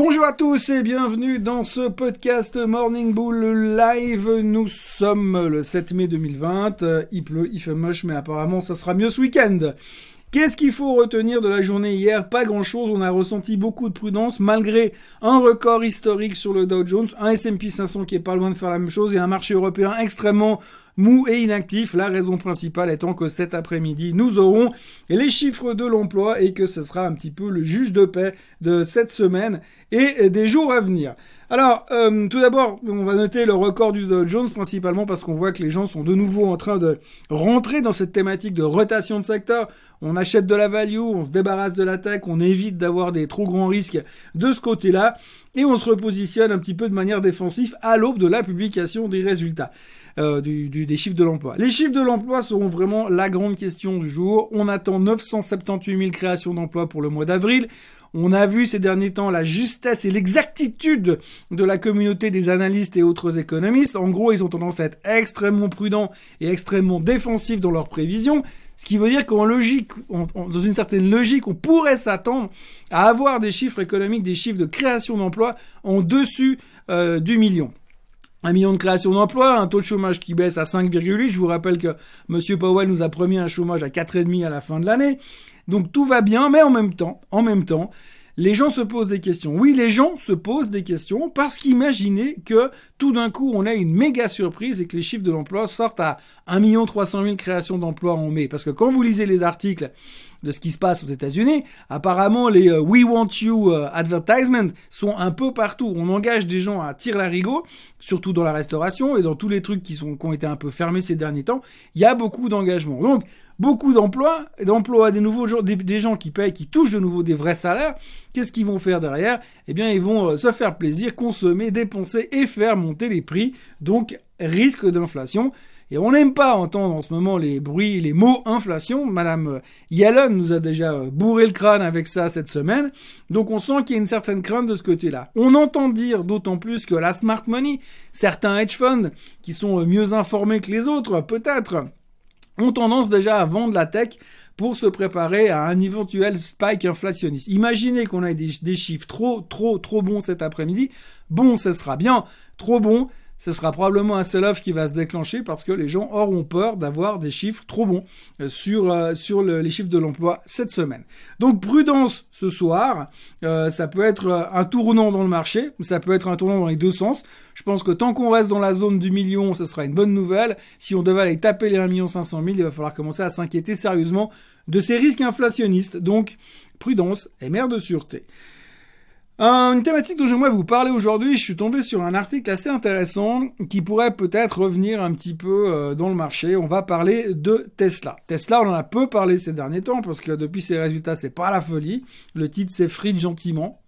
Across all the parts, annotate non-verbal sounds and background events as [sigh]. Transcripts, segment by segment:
Bonjour à tous et bienvenue dans ce podcast Morning Bull Live. Nous sommes le 7 mai 2020. Il pleut, il fait moche, mais apparemment ça sera mieux ce week-end. Qu'est-ce qu'il faut retenir de la journée hier? Pas grand-chose. On a ressenti beaucoup de prudence malgré un record historique sur le Dow Jones, un S&P 500 qui est pas loin de faire la même chose et un marché européen extrêmement mou et inactif. La raison principale étant que cet après-midi, nous aurons les chiffres de l'emploi et que ce sera un petit peu le juge de paix de cette semaine et des jours à venir. Alors, euh, tout d'abord, on va noter le record du Dow Jones, principalement parce qu'on voit que les gens sont de nouveau en train de rentrer dans cette thématique de rotation de secteur. On achète de la value, on se débarrasse de la tech, on évite d'avoir des trop grands risques de ce côté-là, et on se repositionne un petit peu de manière défensive à l'aube de la publication des résultats. Euh, du, des chiffres de l'emploi. Les chiffres de l'emploi seront vraiment la grande question du jour. On attend 978 000 créations d'emplois pour le mois d'avril. On a vu ces derniers temps la justesse et l'exactitude de la communauté des analystes et autres économistes. En gros, ils ont tendance à être extrêmement prudents et extrêmement défensifs dans leurs prévisions. Ce qui veut dire qu'en logique, dans une certaine logique, on pourrait s'attendre à avoir des chiffres économiques, des chiffres de création d'emplois en dessus euh, du million un million de créations d'emplois, un taux de chômage qui baisse à 5,8. Je vous rappelle que Monsieur Powell nous a promis un chômage à 4,5 à la fin de l'année. Donc tout va bien, mais en même temps, en même temps, les gens se posent des questions. Oui, les gens se posent des questions parce qu'imaginer que tout d'un coup on a une méga surprise et que les chiffres de l'emploi sortent à 1 300 000 créations d'emplois en mai. Parce que quand vous lisez les articles de ce qui se passe aux États-Unis, apparemment les euh, We Want You euh, advertisements sont un peu partout. On engage des gens à tirer larigot, surtout dans la restauration et dans tous les trucs qui, sont, qui ont été un peu fermés ces derniers temps. Il y a beaucoup d'engagement. Donc, beaucoup d'emplois, d'emplois des nouveaux des, des, gens qui payent, qui touchent de nouveau des vrais salaires. Qu'est-ce qu'ils vont faire derrière? Eh bien, ils vont euh, se faire plaisir, consommer, dépenser et faire monter les prix. Donc, risque d'inflation. Et on n'aime pas entendre en ce moment les bruits, les mots inflation. Madame euh, Yellen nous a déjà euh, bourré le crâne avec ça cette semaine. Donc on sent qu'il y a une certaine crainte de ce côté-là. On entend dire d'autant plus que la smart money, certains hedge funds qui sont mieux informés que les autres, peut-être, ont tendance déjà à vendre la tech pour se préparer à un éventuel spike inflationniste. Imaginez qu'on ait des, des, chiffres trop, trop, trop bons cet après-midi. Bon, ce sera bien. Trop bon, ce sera probablement un sell-off qui va se déclencher parce que les gens auront peur d'avoir des chiffres trop bons euh, sur euh, les chiffres de l'emploi cette semaine. Donc prudence ce soir, euh, ça peut être un tournant dans le marché, ça peut être un tournant dans les deux sens. Je pense que tant qu'on reste dans la zone du million, ce sera une bonne nouvelle. Si on devait aller taper les 1 million 500 000, il va falloir commencer à s'inquiéter sérieusement de ces risques inflationnistes. Donc prudence et mère de sûreté. Une thématique dont j'aimerais vous parler aujourd'hui, je suis tombé sur un article assez intéressant qui pourrait peut-être revenir un petit peu euh, dans le marché. On va parler de Tesla. Tesla, on en a peu parlé ces derniers temps parce que depuis ses résultats, c'est pas la folie. Le titre s'effrite gentiment,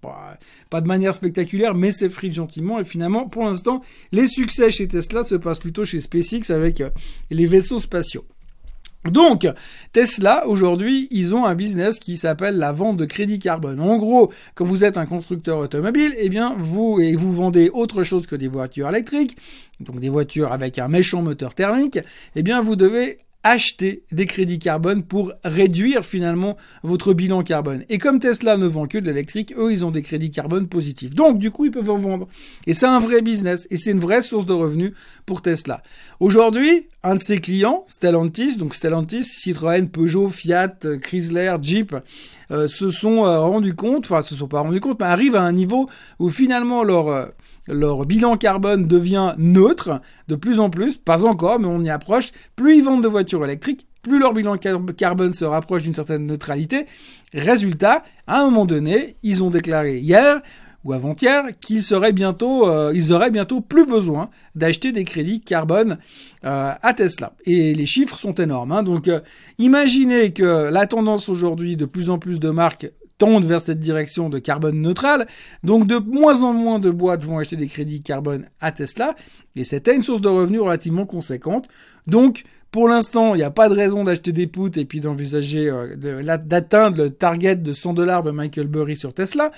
pas de manière spectaculaire, mais s'effrite gentiment. Et finalement, pour l'instant, les succès chez Tesla se passent plutôt chez SpaceX avec euh, les vaisseaux spatiaux. Donc, Tesla, aujourd'hui, ils ont un business qui s'appelle la vente de crédit carbone. En gros, quand vous êtes un constructeur automobile, eh bien, vous, et vous vendez autre chose que des voitures électriques, donc des voitures avec un méchant moteur thermique, eh bien, vous devez acheter des crédits carbone pour réduire finalement votre bilan carbone. Et comme Tesla ne vend que de l'électrique, eux, ils ont des crédits carbone positifs. Donc, du coup, ils peuvent en vendre. Et c'est un vrai business. Et c'est une vraie source de revenus pour Tesla. Aujourd'hui, un de ses clients, Stellantis, donc Stellantis, Citroën, Peugeot, Fiat, Chrysler, Jeep, euh, se sont euh, rendus compte, enfin, se sont pas rendus compte, mais arrivent à un niveau où finalement leur, euh, leur bilan carbone devient neutre de plus en plus, pas encore, mais on y approche. Plus ils vendent de voitures électriques, plus leur bilan carbone se rapproche d'une certaine neutralité. Résultat, à un moment donné, ils ont déclaré hier ou avant-hier qu'ils seraient bientôt, euh, ils auraient bientôt plus besoin d'acheter des crédits carbone euh, à Tesla. Et les chiffres sont énormes. Hein. Donc, euh, imaginez que la tendance aujourd'hui de plus en plus de marques tendent vers cette direction de carbone neutral. Donc de moins en moins de boîtes vont acheter des crédits carbone à Tesla. Et c'était une source de revenus relativement conséquente. Donc pour l'instant, il n'y a pas de raison d'acheter des poutres et puis d'envisager euh, d'atteindre le target de 100 dollars de Michael Burry sur Tesla.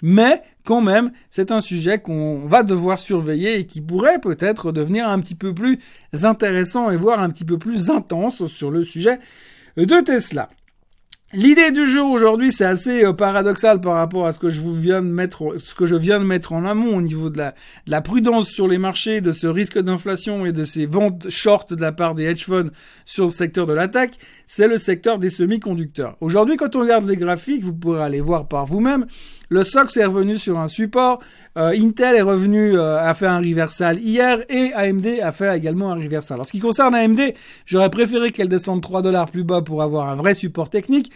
Mais quand même, c'est un sujet qu'on va devoir surveiller et qui pourrait peut-être devenir un petit peu plus intéressant et voire un petit peu plus intense sur le sujet de Tesla. L'idée du jour aujourd'hui, c'est assez euh, paradoxal par rapport à ce que je vous viens de mettre, ce que je viens de mettre en amont au niveau de la, de la prudence sur les marchés, de ce risque d'inflation et de ces ventes short de la part des hedge funds sur le secteur de l'attaque. C'est le secteur des semi-conducteurs. Aujourd'hui, quand on regarde les graphiques, vous pourrez aller voir par vous-même. Le SOX est revenu sur un support. Euh, Intel est revenu euh, a fait un reversal hier et AMD a fait également un reversal. Alors ce qui concerne AMD, j'aurais préféré qu'elle descende 3 dollars plus bas pour avoir un vrai support technique.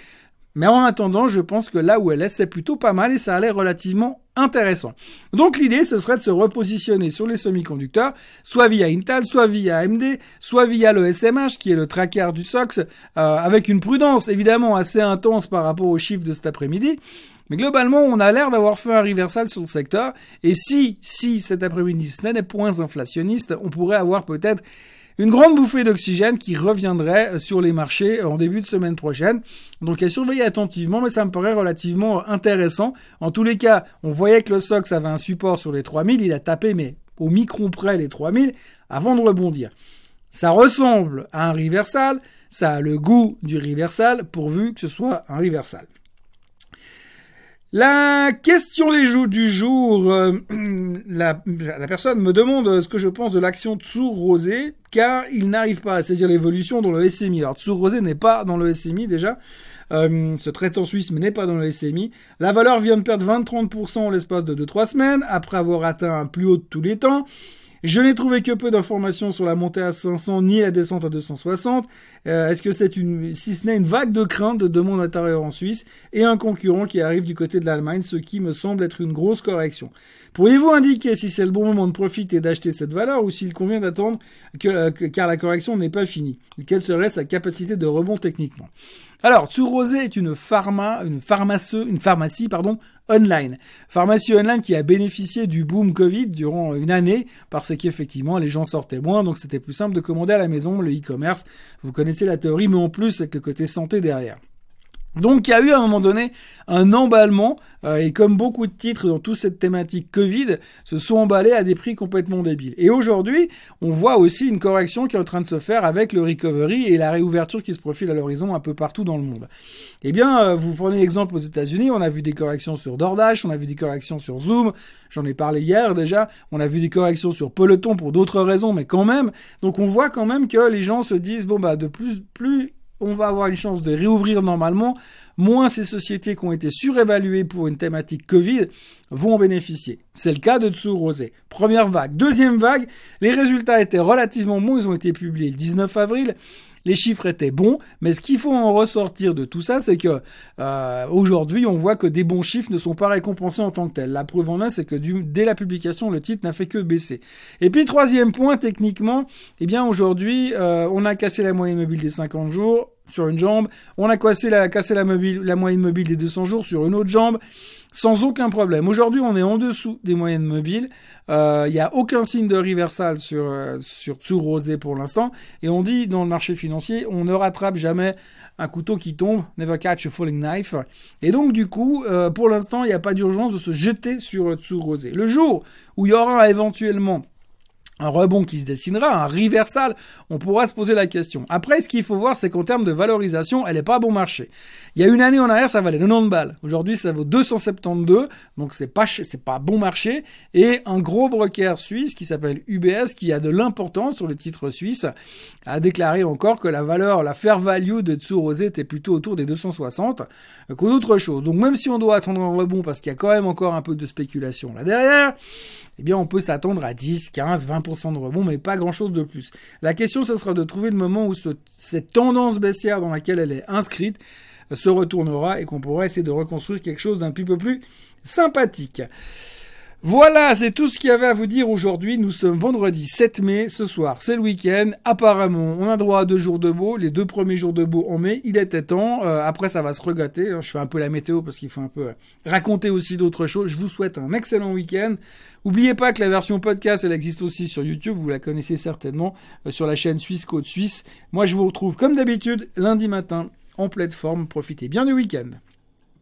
Mais en attendant, je pense que là où elle est, c'est plutôt pas mal et ça a l'air relativement intéressant. Donc l'idée, ce serait de se repositionner sur les semi-conducteurs, soit via Intel, soit via AMD, soit via le SMH, qui est le tracker du SOX, euh, avec une prudence évidemment assez intense par rapport aux chiffres de cet après-midi. Mais globalement, on a l'air d'avoir fait un reversal sur le secteur. Et si, si cet après-midi ce n'est points inflationnistes, on pourrait avoir peut-être une grande bouffée d'oxygène qui reviendrait sur les marchés en début de semaine prochaine. Donc à surveiller attentivement, mais ça me paraît relativement intéressant. En tous les cas, on voyait que le SOX avait un support sur les 3000, il a tapé mais au micron près les 3000 avant de rebondir. Ça ressemble à un reversal, ça a le goût du reversal pourvu que ce soit un reversal. La question des du jour, euh, [clears throat] la, personne me demande ce que je pense de l'action Tsour Rosé, car il n'arrive pas à saisir l'évolution dans le SMI. Alors Tsour Rosé n'est pas dans le SMI déjà, euh, ce traitant suisse n'est pas dans le SMI. La valeur vient de perdre 20-30% en l'espace de 2-3 semaines, après avoir atteint un plus haut de tous les temps. Je n'ai trouvé que peu d'informations sur la montée à 500 ni la descente à 260. Euh, est-ce que c'est une, si ce n'est une vague de crainte de demande intérieure en Suisse et un concurrent qui arrive du côté de l'Allemagne, ce qui me semble être une grosse correction. Pourriez-vous indiquer si c'est le bon moment de profiter et d'acheter cette valeur ou s'il convient d'attendre euh, que, car la correction n'est pas finie? Quelle serait sa capacité de rebond techniquement? Alors, Tsurosé est une pharma, une pharmacie, online. Pharmacie online qui a bénéficié du boom Covid durant une année parce qu'effectivement, les gens sortaient moins, donc c'était plus simple de commander à la maison le e-commerce. Vous connaissez la théorie, mais en plus, avec le côté santé derrière. Donc il y a eu à un moment donné un emballement euh, et comme beaucoup de titres dans toute cette thématique Covid se sont emballés à des prix complètement débiles. Et aujourd'hui, on voit aussi une correction qui est en train de se faire avec le recovery et la réouverture qui se profile à l'horizon un peu partout dans le monde. Eh bien, euh, vous prenez l'exemple aux États-Unis, on a vu des corrections sur DoorDash, on a vu des corrections sur Zoom, j'en ai parlé hier déjà, on a vu des corrections sur Peloton pour d'autres raisons, mais quand même. Donc on voit quand même que les gens se disent bon bah de plus plus on va avoir une chance de réouvrir normalement, moins ces sociétés qui ont été surévaluées pour une thématique Covid vont en bénéficier. C'est le cas de Dessous Rosé. Première vague. Deuxième vague, les résultats étaient relativement bons, ils ont été publiés le 19 avril les chiffres étaient bons, mais ce qu'il faut en ressortir de tout ça, c'est que euh, aujourd'hui, on voit que des bons chiffres ne sont pas récompensés en tant que tels. La preuve en est, c'est que dès la publication, le titre n'a fait que baisser. Et puis troisième point, techniquement, eh bien aujourd'hui, euh, on a cassé la moyenne mobile des 50 jours sur une jambe, on a cassé la, cassé la, mobile, la moyenne mobile des 200 jours sur une autre jambe, sans aucun problème. Aujourd'hui, on est en dessous des moyennes mobiles. Il euh, n'y a aucun signe de reversal sur euh, sur Rosé pour l'instant. Et on dit dans le marché financier, on ne rattrape jamais un couteau qui tombe, never catch a falling knife. Et donc du coup, euh, pour l'instant, il n'y a pas d'urgence de se jeter sur Tsur Rosé. Le jour où il y aura éventuellement un rebond qui se dessinera, un reversal, on pourra se poser la question. Après, ce qu'il faut voir, c'est qu'en termes de valorisation, elle n'est pas bon marché. Il y a une année en arrière, ça valait 90 balles. Aujourd'hui, ça vaut 272, donc c'est pas c'est pas bon marché. Et un gros broker suisse qui s'appelle UBS, qui a de l'importance sur le titre suisse, a déclaré encore que la valeur, la fair value de Tsurosé était plutôt autour des 260 qu'autre chose. Donc même si on doit attendre un rebond parce qu'il y a quand même encore un peu de spéculation là derrière, eh bien on peut s'attendre à 10, 15, 20% de rebond, mais pas grand-chose de plus. La question, ce sera de trouver le moment où cette tendance baissière dans laquelle elle est inscrite euh, se retournera et qu'on pourra essayer de reconstruire quelque chose d'un petit peu plus sympathique. Voilà, c'est tout ce qu'il y avait à vous dire aujourd'hui. Nous sommes vendredi 7 mai. Ce soir, c'est le week-end. Apparemment, on a droit à deux jours de beau. Les deux premiers jours de beau en mai, il était temps. Euh, après, ça va se regâter. Je fais un peu la météo parce qu'il faut un peu raconter aussi d'autres choses. Je vous souhaite un excellent week-end. N'oubliez pas que la version podcast, elle existe aussi sur YouTube. Vous la connaissez certainement euh, sur la chaîne Suisse Côte Suisse. Moi, je vous retrouve comme d'habitude lundi matin en pleine forme. Profitez bien du week-end.